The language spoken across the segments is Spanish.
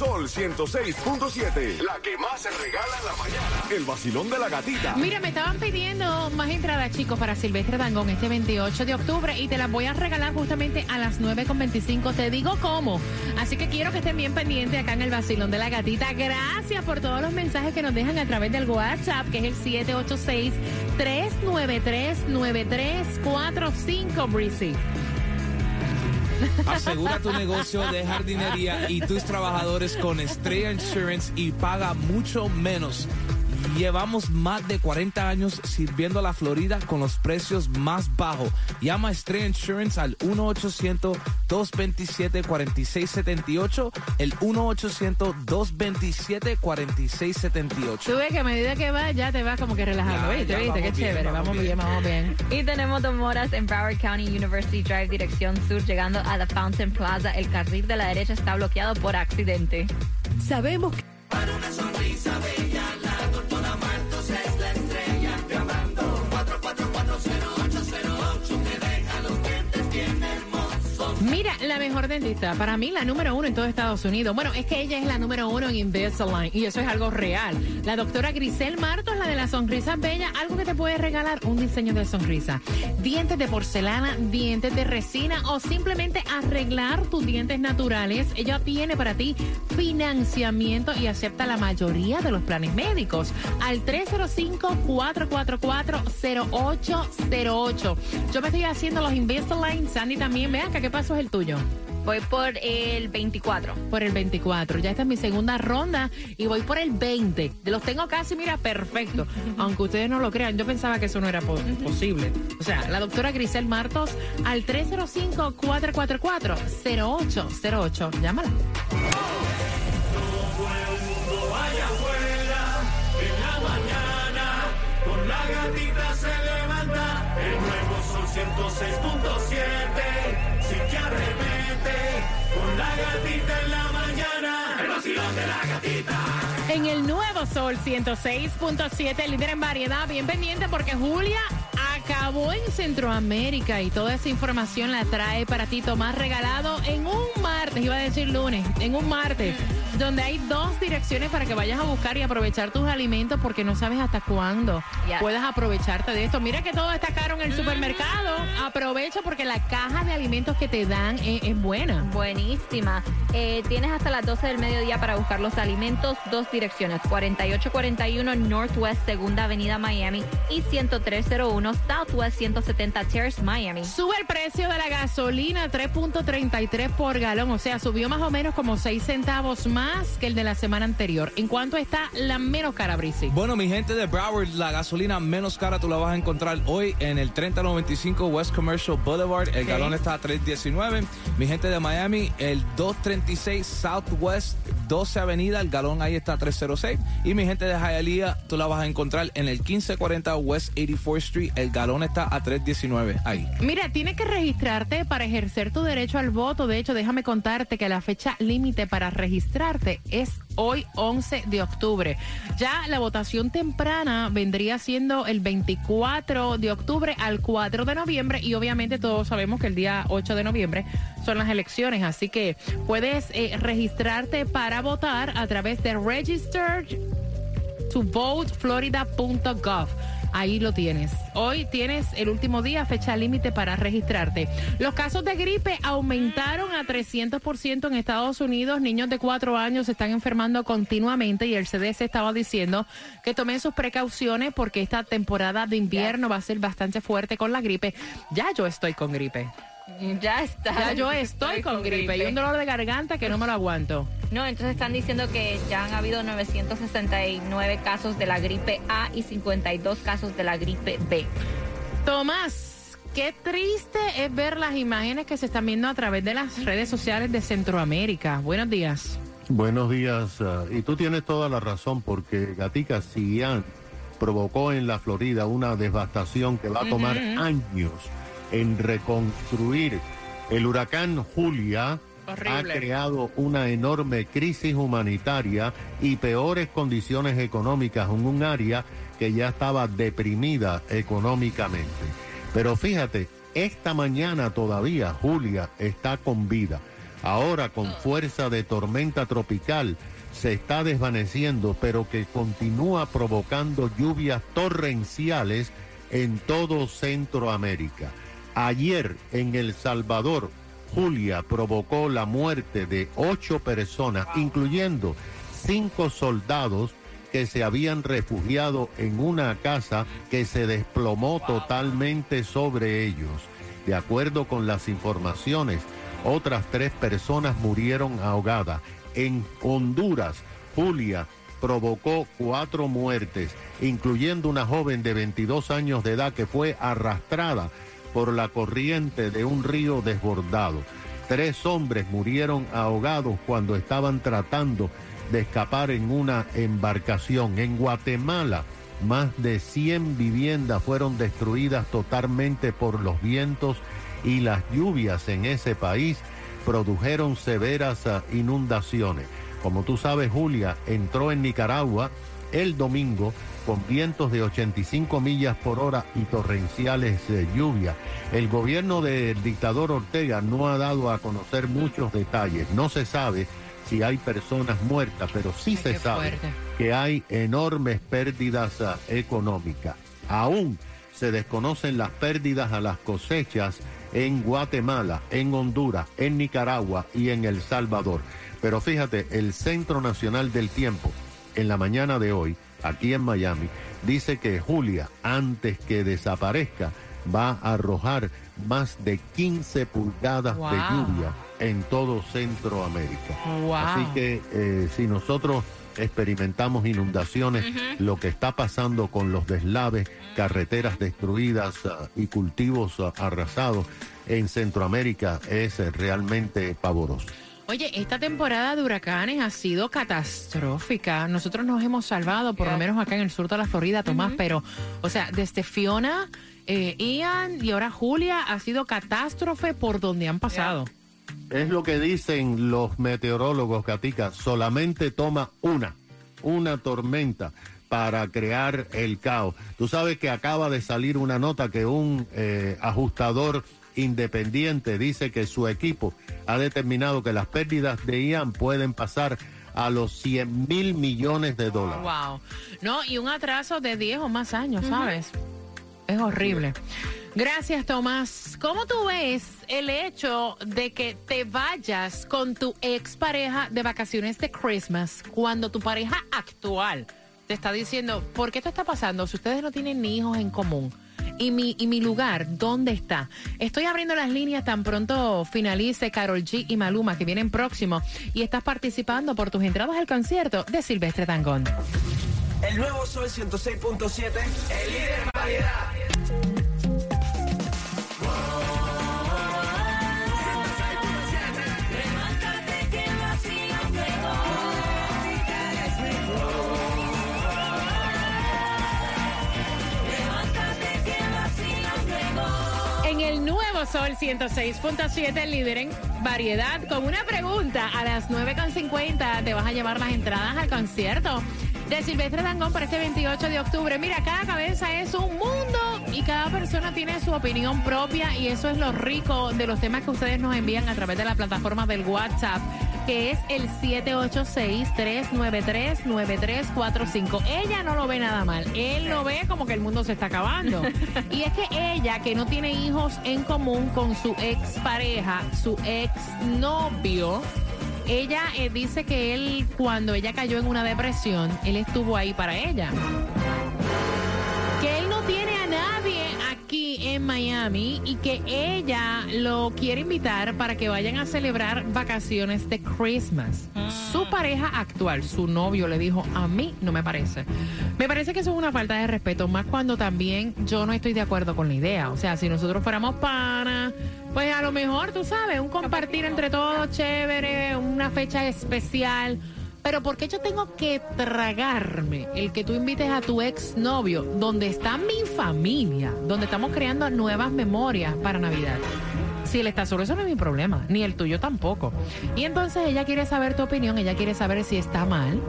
Sol 106.7. La que más se regala en la mañana. El vacilón de la gatita. Mira, me estaban pidiendo más entradas, chicos, para Silvestre Dangón este 28 de octubre y te las voy a regalar justamente a las 9.25. Te digo cómo. Así que quiero que estén bien pendientes acá en el vacilón de la gatita. Gracias por todos los mensajes que nos dejan a través del WhatsApp, que es el 786-393-9345, Breezy. Asegura tu negocio de jardinería y tus trabajadores con Estrella Insurance y paga mucho menos. Llevamos más de 40 años sirviendo a la Florida con los precios más bajos. Llama a Estrella Insurance al 1-800-227-4678. El 1-800-227-4678. Tú ves que a medida que vas, ya te vas como que relajando. Ya, ¿Viste? ya, ¿Viste? Qué bien, chévere. vamos Vamos bien, bien. vamos bien. Y tenemos dos moras en Broward County University Drive, dirección sur, llegando a The Fountain Plaza. El carril de la derecha está bloqueado por accidente. Sabemos que Mira, la mejor dentista, para mí la número uno en todo Estados Unidos. Bueno, es que ella es la número uno en Invisalign y eso es algo real. La doctora Grisel Martos, la de la sonrisa bella, algo que te puede regalar, un diseño de sonrisa. Dientes de porcelana, dientes de resina o simplemente arreglar tus dientes naturales. Ella tiene para ti financiamiento y acepta la mayoría de los planes médicos. Al 305-444-0808. Yo me estoy haciendo los Invisalign. Sandy también. Vean que qué paso es el tuyo. Voy por el 24. Por el 24. Ya esta es mi segunda ronda y voy por el 20. Los tengo casi, mira, perfecto. Aunque ustedes no lo crean, yo pensaba que eso no era po- posible. O sea, la doctora Grisel Martos al 305-444-0808. Llámala. En el nuevo Sol 106.7, líder en variedad, bien pendiente porque Julia acabó en Centroamérica y toda esa información la trae para ti Tomás regalado en un martes, iba a decir lunes, en un martes, donde hay dos direcciones para que vayas a buscar y aprovechar tus alimentos porque no sabes hasta cuándo Yes. puedas aprovecharte de esto. Mira que todo está caro en el supermercado, aprovecha porque la caja de alimentos que te dan es, es buena. Buenísima. Eh, tienes hasta las 12 del mediodía para buscar los alimentos. Dos direcciones, 4841 Northwest Segunda Avenida Miami y 10301 Southwest 170 Terrace Miami. Sube el precio de la gasolina 3.33 por galón, o sea, subió más o menos como 6 centavos más que el de la semana anterior. ¿En cuánto está la menos cara, Brisi? Bueno, mi gente de Broward, la gasolina menos cara tú la vas a encontrar hoy en el 3095 West Commercial Boulevard. El galón está a 3.19. Mi gente de Miami, el 236 Southwest 12 Avenida, el galón ahí está a 306. Y mi gente de Hialeah, tú la vas a encontrar en el 1540 West 84th Street. El galón está a 319 ahí. Mira, tienes que registrarte para ejercer tu derecho al voto. De hecho, déjame contarte que la fecha límite para registrarte es hoy 11 de octubre. Ya la votación temprana vendría siendo el 24 de octubre al 4 de noviembre y obviamente todos sabemos que el día 8 de noviembre son las elecciones, así que puedes eh, registrarte para votar a través de register to voteflorida.gov. Ahí lo tienes. Hoy tienes el último día, fecha límite para registrarte. Los casos de gripe aumentaron a 300% en Estados Unidos. Niños de 4 años se están enfermando continuamente y el CDC estaba diciendo que tomen sus precauciones porque esta temporada de invierno va a ser bastante fuerte con la gripe. Ya yo estoy con gripe. Ya está. Ya yo estoy con gripe y un dolor de garganta que no me lo aguanto. No, entonces están diciendo que ya han habido 969 casos de la gripe A y 52 casos de la gripe B. Tomás, qué triste es ver las imágenes que se están viendo a través de las redes sociales de Centroamérica. Buenos días. Buenos días. ah, y tú tienes toda la razón porque Gatica Sillán provocó en la Florida una devastación que va a tomar años en reconstruir. El huracán Julia Horrible. ha creado una enorme crisis humanitaria y peores condiciones económicas en un área que ya estaba deprimida económicamente. Pero fíjate, esta mañana todavía Julia está con vida. Ahora con fuerza de tormenta tropical se está desvaneciendo, pero que continúa provocando lluvias torrenciales en todo Centroamérica. Ayer en El Salvador, Julia provocó la muerte de ocho personas, incluyendo cinco soldados que se habían refugiado en una casa que se desplomó totalmente sobre ellos. De acuerdo con las informaciones, otras tres personas murieron ahogadas. En Honduras, Julia provocó cuatro muertes, incluyendo una joven de 22 años de edad que fue arrastrada por la corriente de un río desbordado. Tres hombres murieron ahogados cuando estaban tratando de escapar en una embarcación. En Guatemala, más de 100 viviendas fueron destruidas totalmente por los vientos y las lluvias en ese país produjeron severas ah, inundaciones. Como tú sabes, Julia entró en Nicaragua el domingo con vientos de 85 millas por hora y torrenciales de lluvia. El gobierno del dictador Ortega no ha dado a conocer muchos detalles. No se sabe si hay personas muertas, pero sí se sabe fuerte. que hay enormes pérdidas ah, económicas. Aún se desconocen las pérdidas a las cosechas en Guatemala, en Honduras, en Nicaragua y en El Salvador. Pero fíjate, el Centro Nacional del Tiempo, en la mañana de hoy, aquí en Miami, dice que Julia, antes que desaparezca, va a arrojar más de 15 pulgadas de lluvia en todo Centroamérica. Wow. Así que eh, si nosotros experimentamos inundaciones, lo que está pasando con los deslaves, carreteras destruidas ah, y cultivos ah, arrasados en Centroamérica es eh, realmente pavoroso. Oye, esta temporada de huracanes ha sido catastrófica. Nosotros nos hemos salvado, por lo menos acá en el sur de la Florida, Tomás, pero, o sea, desde Fiona, eh, Ian y ahora Julia, ha sido catástrofe por donde han pasado. Es lo que dicen los meteorólogos, Gatica, solamente toma una, una tormenta para crear el caos. Tú sabes que acaba de salir una nota que un eh, ajustador independiente dice que su equipo ha determinado que las pérdidas de Ian pueden pasar a los 100 mil millones de dólares. Wow. No, y un atraso de 10 o más años, ¿sabes? Es horrible. Gracias, Tomás. ¿Cómo tú ves el hecho de que te vayas con tu expareja de vacaciones de Christmas cuando tu pareja actual te está diciendo, ¿por qué esto está pasando si ustedes no tienen ni hijos en común? ¿Y mi, y mi lugar, ¿dónde está? Estoy abriendo las líneas tan pronto finalice Carol G y Maluma, que vienen próximo, y estás participando por tus entradas al concierto de Silvestre Tangón. El nuevo Sol 106.7, el líder en variedad. Sol 106.7, el líder en variedad, con una pregunta a las 9.50 te vas a llevar las entradas al concierto de Silvestre Dangón para este 28 de octubre. Mira, cada cabeza es un mundo y cada persona tiene su opinión propia y eso es lo rico de los temas que ustedes nos envían a través de la plataforma del WhatsApp que es el 786-393-9345. Ella no lo ve nada mal, él lo ve como que el mundo se está acabando. y es que ella, que no tiene hijos en común con su expareja, su exnovio, ella eh, dice que él, cuando ella cayó en una depresión, él estuvo ahí para ella. Miami y que ella lo quiere invitar para que vayan a celebrar vacaciones de Christmas. Su pareja actual, su novio, le dijo, a mí no me parece. Me parece que eso es una falta de respeto, más cuando también yo no estoy de acuerdo con la idea. O sea, si nosotros fuéramos panas, pues a lo mejor, tú sabes, un compartir entre todos chévere, una fecha especial. Pero ¿por qué yo tengo que tragarme el que tú invites a tu exnovio donde está mi familia, donde estamos creando nuevas memorias para Navidad? Si él está solo, eso no es mi problema, ni el tuyo tampoco. Y entonces ella quiere saber tu opinión, ella quiere saber si está mal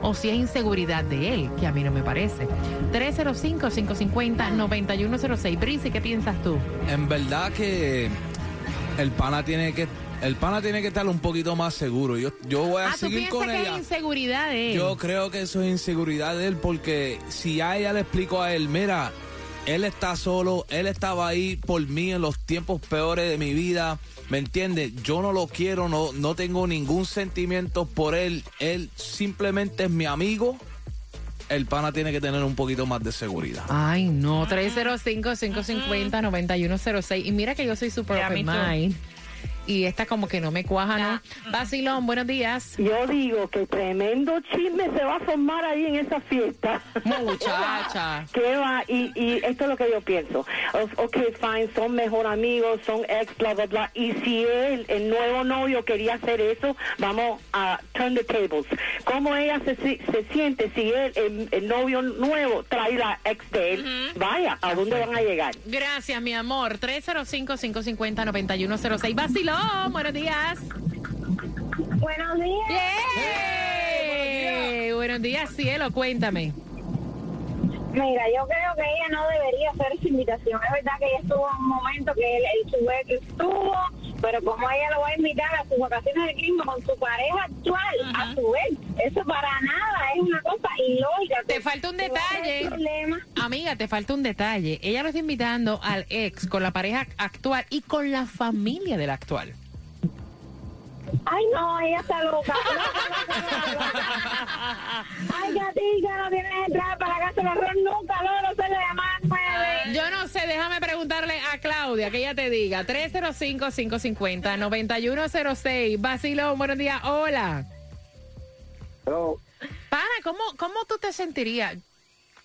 o si es inseguridad de él, que a mí no me parece. 305-550-9106. Brice, ¿qué piensas tú? En verdad que el pana tiene que el pana tiene que estar un poquito más seguro. Yo, yo voy a Ah, ¿tú seguir piensas con que ella. es inseguridad de él? Yo creo que eso es inseguridad de él porque si a ella le explico a él, mira, él está solo, él estaba ahí por mí en los tiempos peores de mi vida, ¿me entiendes? Yo no lo quiero, no, no tengo ningún sentimiento por él, él simplemente es mi amigo. El pana tiene que tener un poquito más de seguridad. Ay, no. 305-550-9106. Y mira que yo soy super open mind. Y esta como que no me cuaja, ¿no? Basilón, buenos días. Yo digo que tremendo chisme se va a formar ahí en esa fiesta. Muchacha. ¿Qué va? Y, y esto es lo que yo pienso. Ok, fine, son mejor amigos, son ex, bla, bla, bla. Y si él, el nuevo novio, quería hacer eso, vamos a turn the tables. ¿Cómo ella se, se siente si él, el, el novio nuevo, trae la ex de él? Vaya, ¿a dónde van a llegar? Gracias, mi amor. 305-550-9106. Basilón, buenos días. Buenos días. ¡Yay! Buenos días, cielo. Cuéntame. Mira, yo creo que ella no debería hacer esa invitación. Es verdad que ella estuvo en un momento que él, él su estuvo, pero como ella lo va a invitar a sus vacaciones de clima con su pareja actual, a su ex, eso para nada es una cosa ilógica. Te falta un detalle. Amiga, te falta un detalle. Ella lo está invitando al ex con la pareja actual y con la familia del actual. Ay, no, ella está loca. diga. 305-550-9106. Basilón, buenos días. Hola. Pana, ¿cómo, ¿cómo tú te sentirías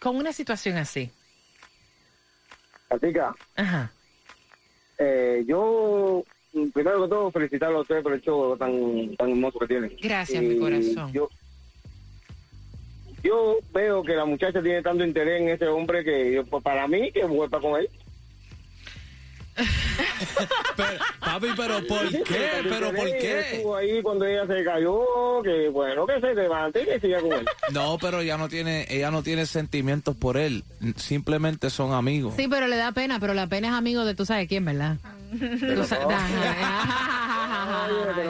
con una situación así? Katica, Ajá. eh, yo primero que todo felicitarlo a ustedes por el show tan, tan hermoso que tienen. Gracias, Y mi corazón. Yo, yo veo que la muchacha tiene tanto interés en ese hombre que yo, pues, para mí que vuelva con él. Pero, papi, pero ¿por qué? ¿Pero por qué? Estuvo ahí cuando ella se cayó, que bueno, que se levante y que siga con él. No, pero ella no tiene, ella no tiene sentimientos por él. Simplemente son amigos. Sí, pero le da pena, pero la pena es amigo de tú sabes quién, ¿verdad? Tú pero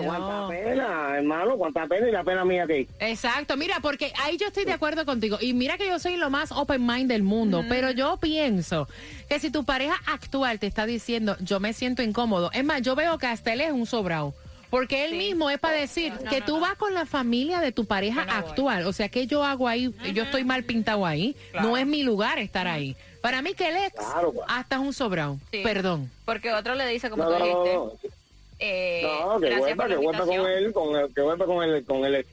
Ay, cuánta no. Pena, hermano, cuánta pena y la pena mía aquí. Exacto, mira, porque ahí yo estoy de acuerdo contigo. Y mira que yo soy lo más open mind del mundo, pero yo pienso que si tu pareja actual te está diciendo, yo me siento incómodo, es más, yo veo que hasta él es un sobrado. Porque él mismo es para decir que tú vas con la familia de tu pareja actual. O sea, ¿qué yo hago ahí? Yo estoy mal pintado ahí. No es mi lugar estar ahí. Para mí que el ex Claro, pues. hasta es un sobrado. Sí. Perdón. Porque otro le dice, como No, tú no, dijiste, no, no. Eh, No, que vuelva, que vuelva con él, con el, que vuelva con él, con él.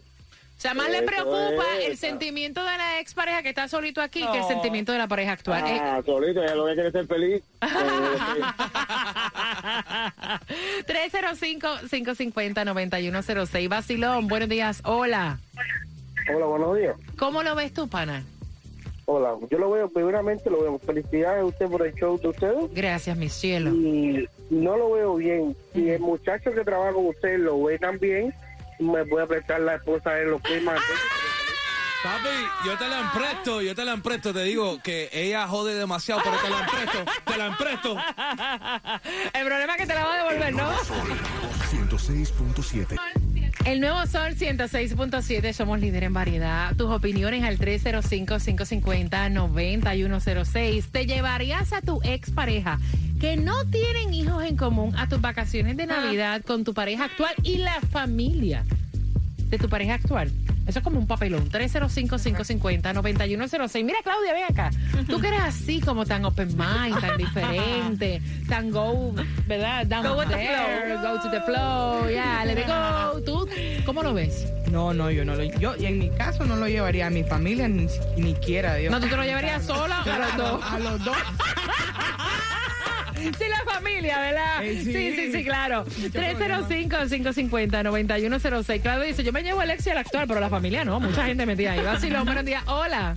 O sea, más le preocupa es, el sentimiento de la ex pareja que está solito aquí que el sentimiento de la pareja actual. Eh, Ah, solito, ella lo que quiere ser feliz. Con el- 305-550-9106. Basilón, buenos días. Hola. Hola, buenos días. ¿Cómo lo ves tú, pana? Hola, yo lo veo, primeramente lo veo. Felicidades a usted por el show de ustedes. Gracias, mi cielo. Y no lo veo bien. Si el muchacho que trabaja con usted lo ve tan bien, me puede prestar la esposa de los primas. Papi, yo te la empresto, yo te la empresto. Te digo que ella jode demasiado, pero te la empresto, te la empresto. El problema es que te la va a devolver, ¿no? 106.7. El nuevo Sol 106.7, somos líder en variedad. Tus opiniones al 305-550-9106. ¿Te llevarías a tu expareja que no tienen hijos en común a tus vacaciones de Navidad con tu pareja actual y la familia de tu pareja actual? Eso es como un papelón. 305-550-9106. Mira, Claudia, ven acá. Tú que eres así como tan open mind, tan diferente, tan go, ¿verdad? Down Go with the there, go to the flow, yeah, let it go. ¿Tú cómo lo ves? No, no, yo no lo. Yo, y en mi caso, no lo llevaría a mi familia ni, ni quiera. Dios. No, tú te lo llevarías sola a los dos. A los dos. Sí, la familia, ¿verdad? Eh, sí. sí. sí, sí, claro. 305-550-9106. Claudio dice, yo me llevo el ex y el actual, pero la familia no. Mucha gente metida ahí. Vacilón, buenos días. Hola.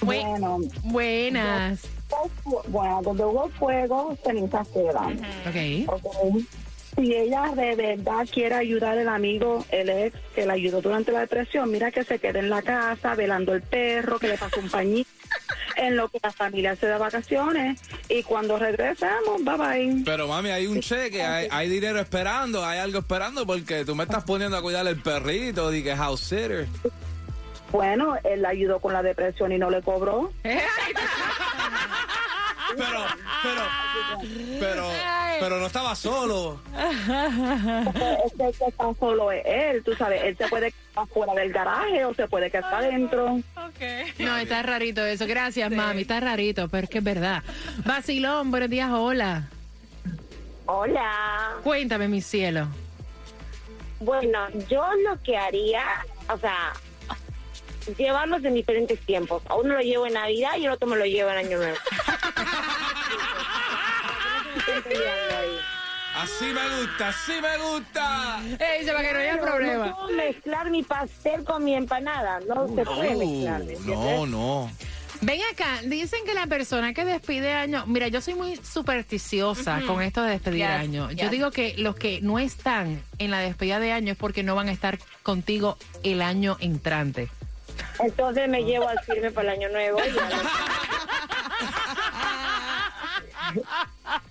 Bu- Bueno, Buenas. bueno, donde hubo fuego, cenizas quedan. Ok. Ok. Si ella de verdad quiere ayudar al amigo, el ex que la ayudó durante la depresión, mira que se quede en la casa velando el perro, que le pasó un pañito, en lo que la familia se da vacaciones y cuando regresemos, bye bye. Pero mami, hay un cheque, hay, hay dinero esperando, hay algo esperando porque tú me estás poniendo a cuidar el perrito, di que house sitter. Bueno, él la ayudó con la depresión y no le cobró. Pero, pero, pero, pero no estaba solo. Es que está solo es él, tú sabes, él se puede quedar fuera del garaje o se puede quedar adentro. No, está rarito eso. Gracias, mami. Está rarito, pero es que es verdad. Vacilón, buenos días. Hola. Hola. Cuéntame, mi cielo. Bueno, yo lo que haría, o sea, llevarlos en diferentes tiempos. A uno lo llevo en Navidad y el otro me lo llevo en Año Nuevo. Así me gusta, así me gusta. Ey, se va que no haya problema. No puedo mezclar mi pastel con mi empanada. No se puede mezclar. ¿me entiendes? no, no. Ven acá, dicen que la persona que despide año, mira, yo soy muy supersticiosa con esto de despedir Yes, año. Yo yes. digo que los que no están en la despedida de año es porque no van a estar contigo el año entrante. Entonces me llevo al firme para el Año Nuevo. y ya lo-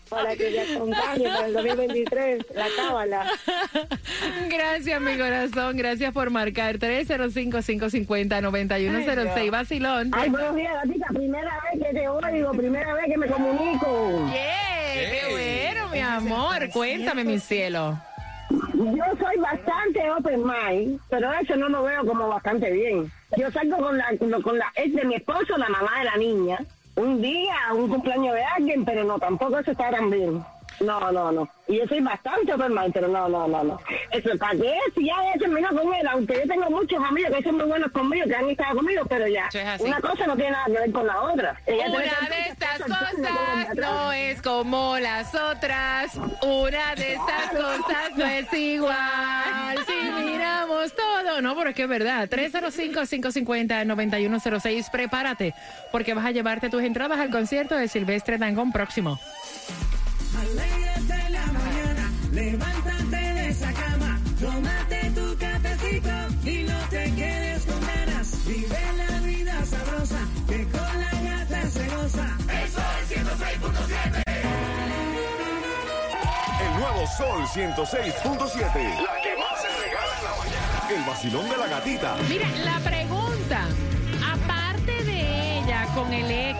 para que le acompañe para el 2023, la cábala. Gracias, mi corazón. Gracias por marcar 305-550-9106. Vacilón. Ay, buenos días, gatita. Primera vez que te oigo, primera vez que me comunico. Yeah, qué bueno, mi amor. Cuéntame, mi cielo. Yo soy bastante open mind, pero eso no lo veo como bastante bien. Yo salgo con la, con, con la ex de mi esposo, la mamá de la niña, un día, un cumpleaños de alguien, pero no, tampoco eso está tan bien. No, no, no. Y yo soy bastante open mind, pero no, no, no, no. Eso, ¿para qué? Si ya he terminado con él, aunque yo tengo muchos amigos que son muy buenos conmigo, que han estado conmigo, pero ya, es una cosa no tiene nada que ver con la otra. Ella Una de estas cosas, no cosas es como las otras. Una de estas cosas no es igual. todo. No, pero es que es verdad. 305-550-9106. Prepárate, porque vas a llevarte tus entradas al concierto de Silvestre Dangón próximo. Alégrate la mañana, levántate de esa cama, tómate tu cafecito y no te quedes con ganas. Vive la vida sabrosa, que con la gata se goza. Eso es 106.7. El nuevo Sol 106.7. La que El vacilón de la gatita. Mira, la pregunta, aparte de ella con el ex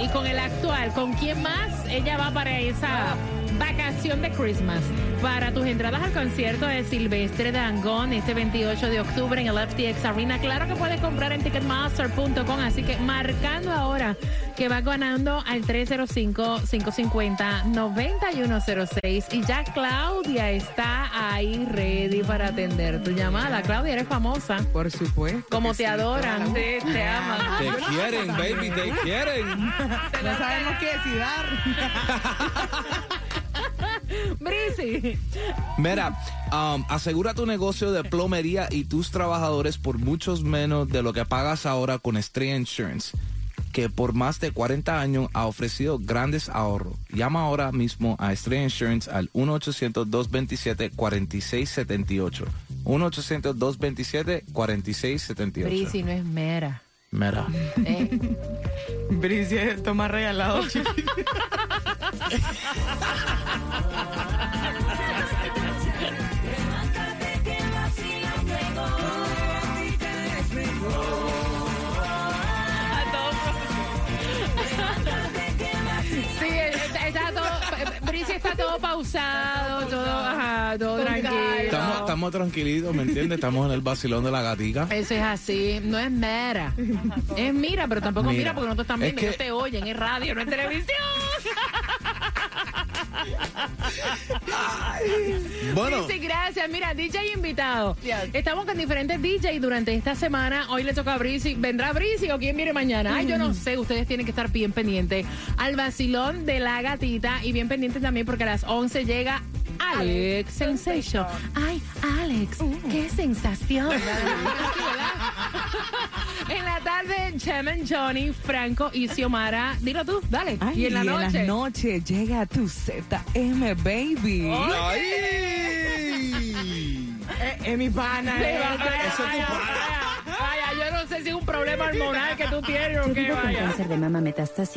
y con el actual, ¿con quién más ella va para esa vacación de Christmas? Para tus entradas al concierto de Silvestre Dangón este 28 de octubre en el FTX Arena. Claro que puedes comprar en ticketmaster.com, así que marcando ahora que va ganando al 305-550-9106. Y ya Claudia está ahí ready para atender tu llamada. Claudia, eres famosa. Por supuesto. Como te sí, adoran. claro. Sí, te aman. Te quieren, baby, te quieren. No sabemos qué decir. Brisi. Mira, um, asegura tu negocio de plomería y tus trabajadores por muchos menos de lo que pagas ahora con Estrella Insurance, que por más de 40 años ha ofrecido grandes ahorros. Llama ahora mismo a Estrella Insurance al 1-800-227-4678. 1-800-227-4678. Brisi no es mera. Mira. ¿eh? Bricia toma regalado. pausado, todo, ajá, todo Estamos, tranquilo. estamos tranquilitos, ¿me entiendes? Estamos en el vacilón de la gatica. Eso es así, no es mera. Es mira, pero tampoco mira, Mira. porque no te están Es viendo, que- ellos te oyen, es radio, no es televisión. Bueno. Sí, gracias. Mira, DJ invitado. Estamos con diferentes DJ durante esta semana. Hoy le toca a Brisi. ¿Vendrá Brisi o quién viene mañana? Ay, yo no sé. Ustedes tienen que estar bien pendientes al vacilón de la gatita y bien pendientes también porque a las 11 llega Alex Sensation. Ay, Alex, qué sensación. en la tarde, Chemen, Johnny, Franco y Xiomara. Dilo tú, dale. Ay, y en la noche. noche llega tu ZM, baby. Eh, es mi pana. Sí, eh. Vaya, eso es tu pana. vaya, vaya, yo no sé si es un problema hormonal que tú tienes o qué, Con vaya. cáncer de mama metastásico